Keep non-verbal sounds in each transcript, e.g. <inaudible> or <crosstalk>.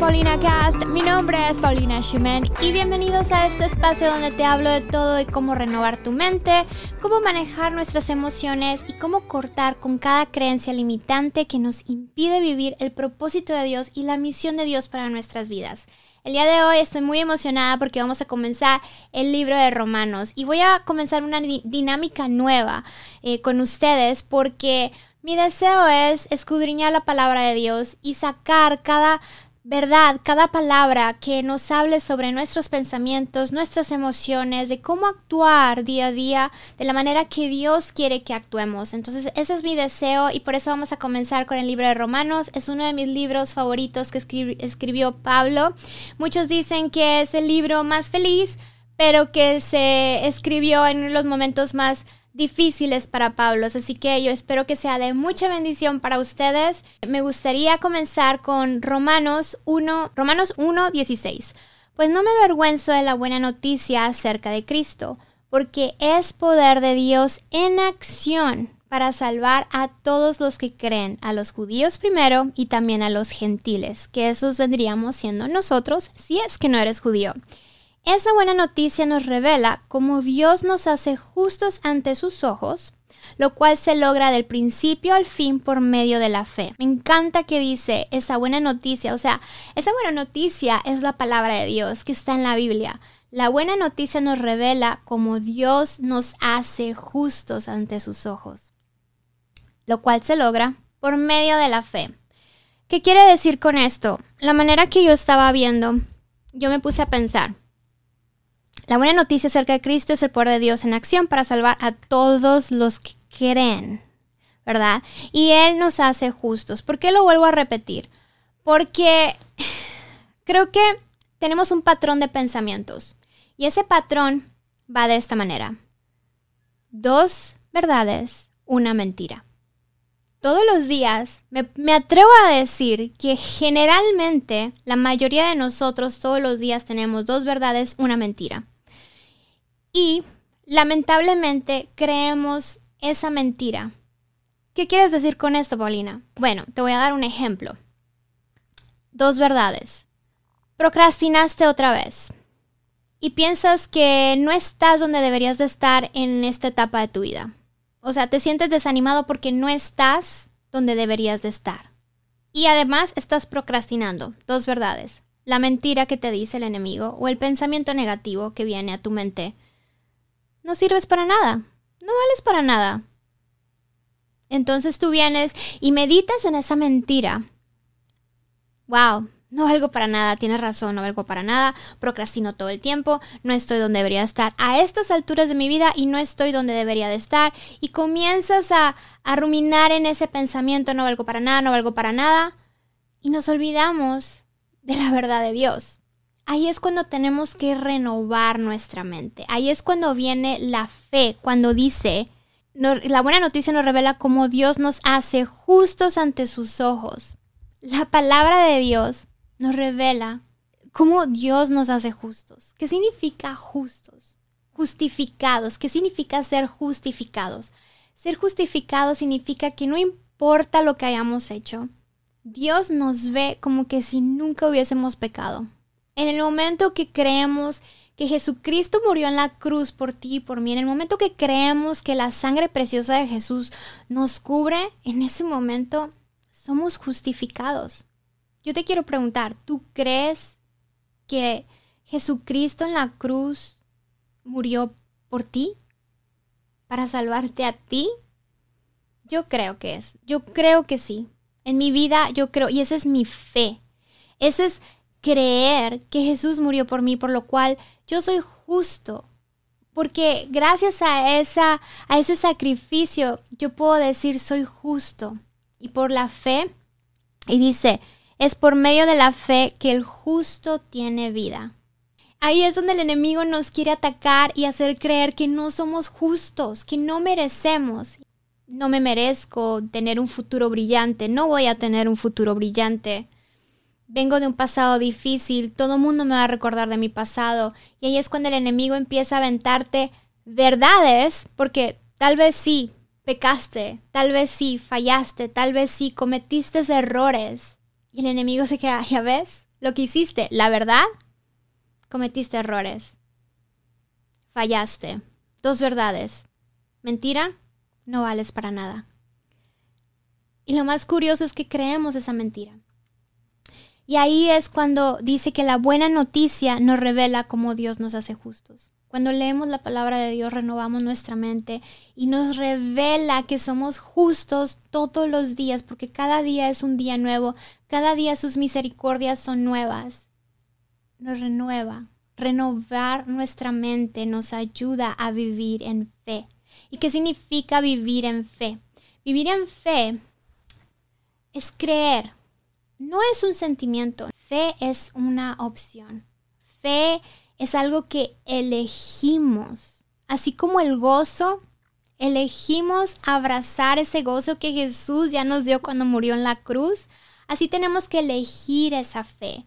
Paulina Cast. Mi nombre es Paulina Schumann y bienvenidos a este espacio donde te hablo de todo y cómo renovar tu mente, cómo manejar nuestras emociones y cómo cortar con cada creencia limitante que nos impide vivir el propósito de Dios y la misión de Dios para nuestras vidas. El día de hoy estoy muy emocionada porque vamos a comenzar el libro de Romanos y voy a comenzar una dinámica nueva eh, con ustedes porque mi deseo es escudriñar la palabra de Dios y sacar cada verdad, cada palabra que nos hable sobre nuestros pensamientos, nuestras emociones, de cómo actuar día a día de la manera que Dios quiere que actuemos. Entonces ese es mi deseo y por eso vamos a comenzar con el libro de Romanos. Es uno de mis libros favoritos que escribió Pablo. Muchos dicen que es el libro más feliz, pero que se escribió en los momentos más difíciles para Pablo, así que yo espero que sea de mucha bendición para ustedes. Me gustaría comenzar con Romanos 1, Romanos 1, 16. Pues no me avergüenzo de la buena noticia acerca de Cristo, porque es poder de Dios en acción para salvar a todos los que creen, a los judíos primero y también a los gentiles, que esos vendríamos siendo nosotros si es que no eres judío. Esa buena noticia nos revela cómo Dios nos hace justos ante sus ojos, lo cual se logra del principio al fin por medio de la fe. Me encanta que dice esa buena noticia, o sea, esa buena noticia es la palabra de Dios que está en la Biblia. La buena noticia nos revela cómo Dios nos hace justos ante sus ojos, lo cual se logra por medio de la fe. ¿Qué quiere decir con esto? La manera que yo estaba viendo, yo me puse a pensar, la buena noticia acerca de Cristo es el poder de Dios en acción para salvar a todos los que creen, ¿verdad? Y Él nos hace justos. ¿Por qué lo vuelvo a repetir? Porque creo que tenemos un patrón de pensamientos y ese patrón va de esta manera. Dos verdades, una mentira. Todos los días me, me, atrevo a decir que generalmente la mayoría de nosotros todos los días tenemos dos verdades, una mentira. Y lamentablemente creemos esa mentira. ¿Qué quieres decir con esto, Paulina? Bueno, te voy a dar un ejemplo. Dos verdades. Procrastinaste otra vez y piensas que no estás donde deberías de estar en esta etapa de tu vida. O sea, te sientes desanimado porque no estás donde deberías de estar. Y además estás procrastinando. Dos verdades. La mentira que te dice el enemigo o el pensamiento negativo que viene a tu mente no sirves para nada, no vales para nada. Entonces tú vienes y meditas en esa mentira. Wow, no valgo para nada, tienes razón, no valgo para nada, procrastino todo el tiempo, no estoy donde debería estar a estas alturas de mi vida y no estoy donde debería de estar. Y comienzas a, a ruminar en ese pensamiento, no valgo para nada, no valgo para nada. Y nos olvidamos de la verdad de Dios ahí es cuando tenemos que renovar nuestra mente. Ahí es cuando viene la fe, cuando dice, la buena noticia nos revela cómo Dios nos hace justos ante sus ojos. La palabra de Dios nos revela cómo Dios nos hace justos. ¿Qué significa justos? Justificados. ¿Qué significa ser justificados? Ser justificados significa que no importa lo que hayamos hecho, Dios nos ve como que si nunca hubiésemos pecado. En el momento que creemos que Jesucristo murió en la cruz por ti y por mí, en el momento que creemos que la sangre preciosa de Jesús nos cubre, en ese momento somos justificados. Yo te quiero preguntar, ¿tú crees que Jesucristo en la cruz murió por ti? ¿Para salvarte a ti? Yo creo que es. Yo creo que sí. En mi vida yo creo, y esa es mi fe. Ese es creer que Jesús murió por mí, por lo cual yo soy justo. Porque gracias a, esa, a ese sacrificio yo puedo decir soy justo. Y por la fe, y dice, es por medio de la fe que el justo tiene vida. Ahí es donde el enemigo nos quiere atacar y hacer creer que no somos justos, que no merecemos. No me merezco tener un futuro brillante, no voy a tener un futuro brillante vengo de un pasado difícil, todo el mundo me va a recordar de mi pasado. Y ahí es cuando el enemigo empieza a aventarte verdades, porque tal vez sí pecaste, tal vez sí fallaste, tal vez sí cometiste errores. Y el enemigo se queda, ya ves, lo que hiciste, la verdad, cometiste errores. Fallaste. Dos verdades. Mentira, no vales para nada. Y lo más curioso es que creemos esa mentira. Y ahí es cuando dice que la buena noticia nos revela cómo Dios nos hace justos. Cuando leemos la palabra de Dios renovamos nuestra mente y nos revela que somos justos todos los días, porque cada día es un día nuevo, cada día sus misericordias son nuevas. Nos renueva. Renovar nuestra mente nos ayuda a vivir en fe. ¿Y qué significa vivir en fe? Vivir en fe es creer, no es un sentimiento. Fe es una opción. Fe es algo que elegimos. Así como el gozo, elegimos abrazar ese gozo que Jesús ya nos dio cuando murió en la cruz. Así tenemos que elegir esa fe.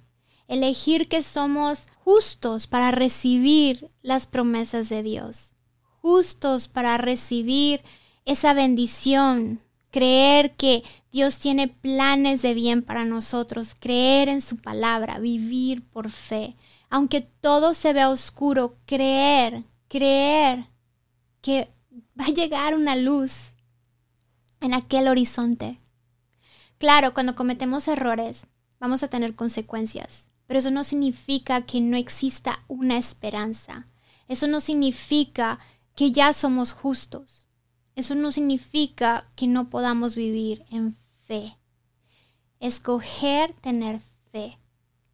Elegir que somos justos para recibir las promesas de Dios. Justos para recibir esa bendición creer que Dios tiene planes de bien para nosotros, creer en su palabra, vivir por fe. Aunque todo se vea oscuro, creer, creer que <laughs> va a llegar una luz en aquel horizonte. Claro, cuando cometemos errores, vamos a tener consecuencias, pero eso no significa que no exista una esperanza. Eso no significa que ya somos justos eso no significa que no podamos vivir en fe. Escoger tener fe.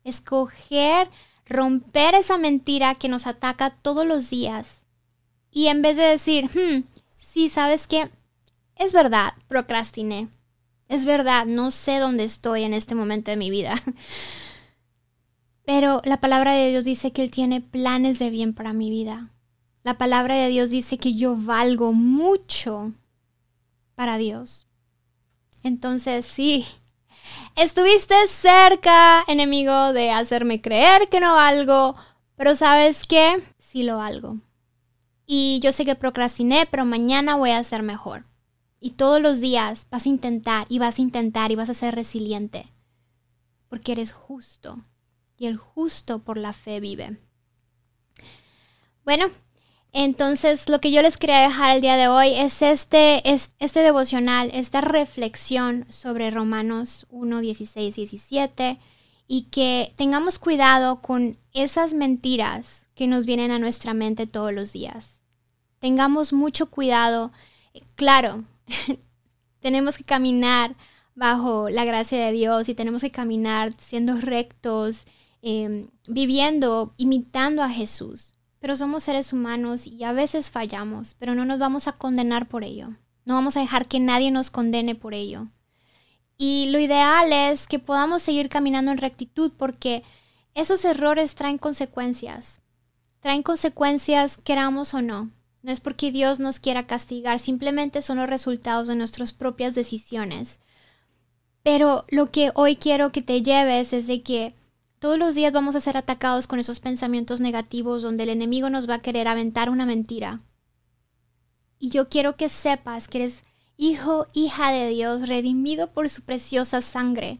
Escoger romper esa mentira que nos ataca todos los días. Y en vez de decir, hmm, sí, sabes qué, es verdad, procrastiné. Es verdad, no sé dónde estoy en este momento de mi vida. <laughs> Pero la palabra de Dios dice que Él tiene planes de bien para mi vida. La palabra de Dios dice que yo valgo mucho para Dios. Entonces, sí, estuviste cerca, enemigo, de hacerme creer que no valgo, pero sabes qué, sí lo valgo. Y yo sé que procrastiné, pero mañana voy a ser mejor. Y todos los días vas a intentar y vas a intentar y vas a ser resiliente. Porque eres justo. Y el justo por la fe vive. Bueno, entonces, lo que yo les quería dejar el día de hoy es este, es este devocional, esta reflexión sobre Romanos 1, 16, 17 y que tengamos cuidado con esas mentiras que nos vienen a nuestra mente todos los días. Tengamos mucho cuidado. Claro, <laughs> tenemos que caminar bajo la gracia de Dios y tenemos que caminar siendo rectos, em, viviendo, imitando a Jesús. Pero somos seres humanos y a veces fallamos, pero no nos vamos a condenar por ello. No vamos a dejar que nadie nos condene por ello. Y lo ideal es que podamos seguir caminando en rectitud porque esos errores traen consecuencias. Traen consecuencias queramos o no. No es porque Dios nos quiera castigar, simplemente son los resultados de nuestras propias decisiones. Pero lo que hoy quiero que te lleves es de que todos los días vamos a ser atacados con esos pensamientos negativos donde el enemigo nos va a querer aventar una mentira. Y yo quiero que sepas que eres hijo, hija de Dios, redimido por su preciosa sangre.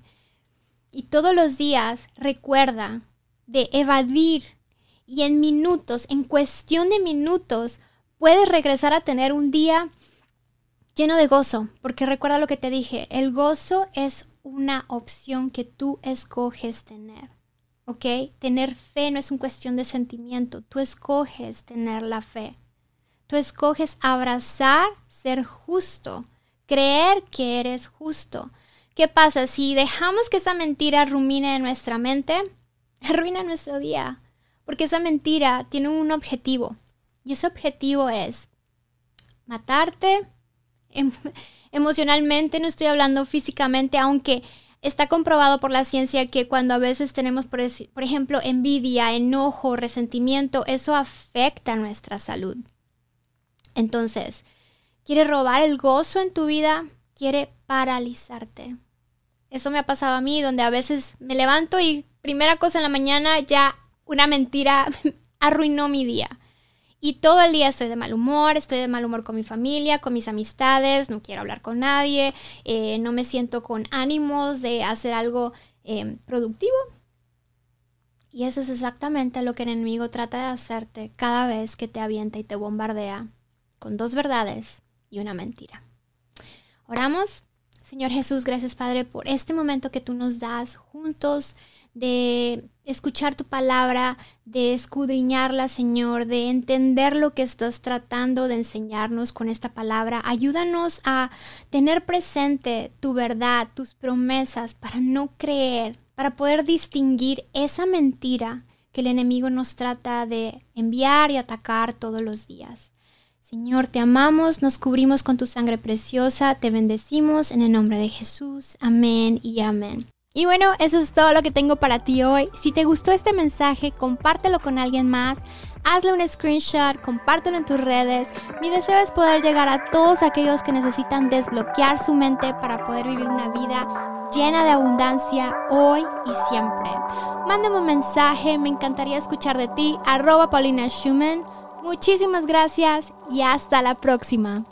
Y todos los días recuerda de evadir y en minutos, en cuestión de minutos, puedes regresar a tener un día lleno de gozo, porque recuerda lo que te dije, el gozo es una opción que tú escoges tener. ¿Ok? Tener fe no es una cuestión de sentimiento, tú escoges tener la fe. Tú escoges abrazar, ser justo, creer que eres justo. ¿Qué pasa? Si dejamos que esa mentira rumine en nuestra mente, <laughs> arruina nuestro día. Porque esa mentira tiene un objetivo. Y ese objetivo es matarte em, <laughs> emocionalmente, no estoy hablando físicamente, aunque Está comprobado por la ciencia que cuando a veces tenemos, por, ejemplo, envidia, enojo, resentimiento, eso afecta nuestra salud. Entonces, quiere robar el gozo en tu vida, quiere paralizarte. Eso me ha pasado a mí, donde a veces me levanto y primera cosa en la mañana ya una mentira <laughs> arruinó mi día. Y todo el día estoy de mal humor, estoy de mal humor con mi familia, con mis amistades, no quiero hablar con nadie, eh, no me siento con ánimos de hacer algo em, productivo. Y eso es exactamente lo que el enemigo trata de hacerte cada vez que te avienta y te bombardea con dos verdades y una mentira. Oramos. Señor Jesús, gracias Padre por este momento que tú nos das juntos de escuchar tu palabra, de escudriñarla, Señor, de entender lo que estás tratando de enseñarnos con esta palabra. Ayúdanos a tener presente tu verdad, tus promesas, para no creer, para poder distinguir esa mentira que el enemigo nos trata de enviar y atacar todos los días. Señor, te amamos, nos cubrimos con tu sangre preciosa, te bendecimos en el nombre de Jesús. Amén y amén. Y bueno, eso es todo lo que tengo para ti hoy. Si te gustó este mensaje, compártelo con alguien más. Hazle un screenshot, compártelo en tus redes. Mi deseo es poder llegar a todos aquellos que necesitan desbloquear su mente para poder vivir una vida llena de abundancia hoy y siempre. Mándame un mensaje, me encantaría escuchar de ti, arroba Paulina Schumann. Muchísimas gracias y hasta la próxima.